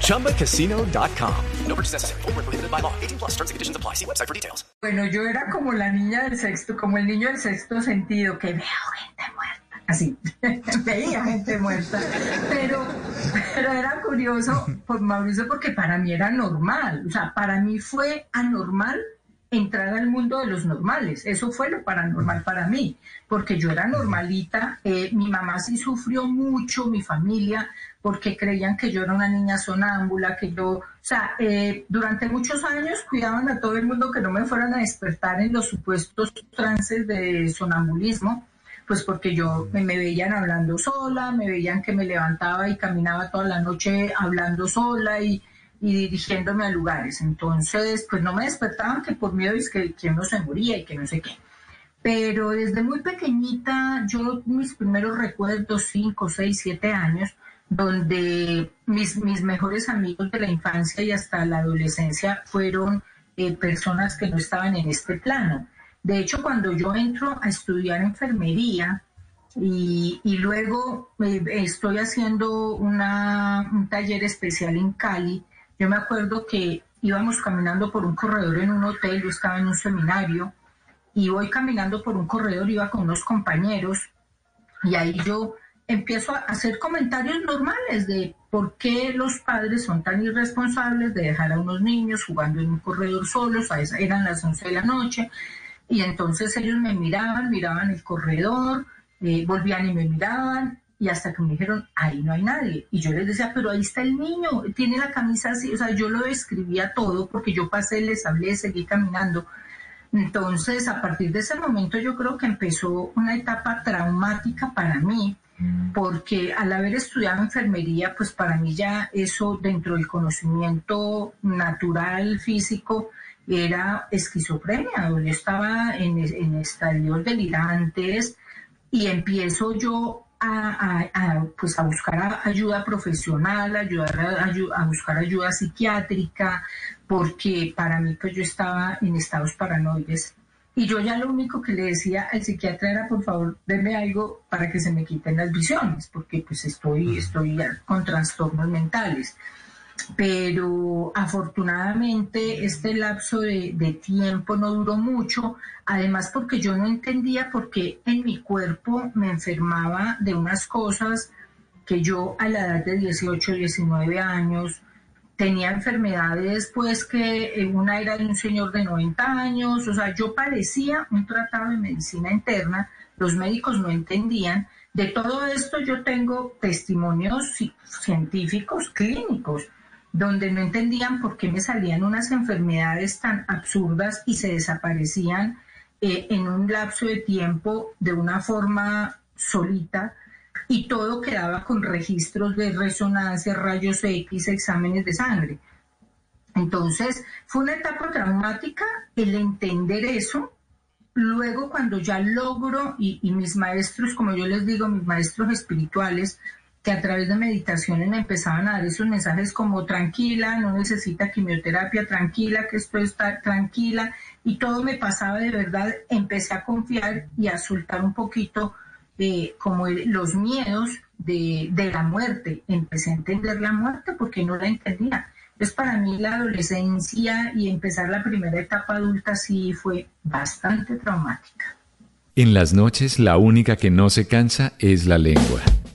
ChumbaCasino.com. No purchase necessary. Full prohibited by law. 18 plus terms and conditions apply. See website for details. Bueno, yo era como la niña del sexto, como el niño del sexto sentido, que veo gente muerta. Así, veía gente muerta. Pero, pero era curioso por Mauricio porque para mí era normal. O sea, para mí fue anormal entrar al mundo de los normales. Eso fue lo paranormal para mí, porque yo era normalita. Eh, mi mamá sí sufrió mucho, mi familia, porque creían que yo era una niña sonámbula, que yo, o sea, eh, durante muchos años cuidaban a todo el mundo que no me fueran a despertar en los supuestos trances de sonambulismo, pues porque yo me, me veían hablando sola, me veían que me levantaba y caminaba toda la noche hablando sola y y dirigiéndome a lugares. Entonces, pues no me despertaban que por miedo es que, que uno se moría y que no sé qué. Pero desde muy pequeñita, yo mis primeros recuerdos, 5, 6, 7 años, donde mis, mis mejores amigos de la infancia y hasta la adolescencia fueron eh, personas que no estaban en este plano. De hecho, cuando yo entro a estudiar enfermería y, y luego eh, estoy haciendo una, un taller especial en Cali, yo me acuerdo que íbamos caminando por un corredor en un hotel, yo estaba en un seminario, y voy caminando por un corredor, iba con unos compañeros, y ahí yo empiezo a hacer comentarios normales de por qué los padres son tan irresponsables de dejar a unos niños jugando en un corredor solos, a esa, eran las 11 de la noche, y entonces ellos me miraban, miraban el corredor, eh, volvían y me miraban, y hasta que me dijeron, ahí no hay nadie. Y yo les decía, pero ahí está el niño, tiene la camisa así, o sea, yo lo describía todo porque yo pasé, les hablé, seguí caminando. Entonces, a partir de ese momento yo creo que empezó una etapa traumática para mí, porque al haber estudiado enfermería, pues para mí ya eso dentro del conocimiento natural, físico, era esquizofrenia, donde estaba en, en estadios delirantes y empiezo yo a, pues a buscar ayuda profesional, ayudar a, buscar ayuda psiquiátrica, porque para mí pues yo estaba en estados paranoides. Y yo ya lo único que le decía al psiquiatra era, por favor, denme algo para que se me quiten las visiones, porque pues estoy, estoy con trastornos mentales pero afortunadamente este lapso de, tiempo no duró mucho, además porque yo no entendía por qué en mi cuerpo me enfermaba de unas cosas que yo a la edad de 18, 19 años tenía enfermedades, pues que una era de un señor de 90 años, o sea, yo parecía un tratado de medicina interna, los médicos no entendían. De todo esto yo tengo testimonios científicos, clínicos, donde no entendían por qué me salían unas enfermedades tan absurdas y se desaparecían eh, en un lapso de tiempo de una forma solita y todo quedaba con registros de resonancia, rayos X, exámenes de sangre. Entonces, fue una etapa traumática el entender eso. Luego, cuando ya logro, y, y mis maestros, como yo les digo, mis maestros espirituales, que a través de meditaciones me empezaban a dar esos mensajes como tranquila, no necesita quimioterapia, tranquila, que esto está tranquila, y todo me pasaba de verdad, empecé a confiar y a soltar un poquito eh, como los miedos de, de, la muerte, empecé a entender la muerte porque no la entendía. Entonces para mí la adolescencia y empezar la primera etapa adulta sí fue bastante traumática. En las noches la única que no se cansa es la lengua.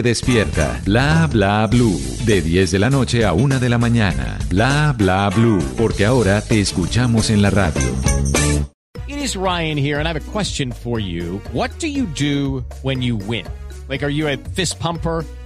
despierta. Bla bla blue. De 10 de la noche a 1 de la mañana. Bla bla blue. Porque ahora te escuchamos en la radio. is Ryan here, and I have a question for you. What do you do when you win? Like, are you a fist pumper?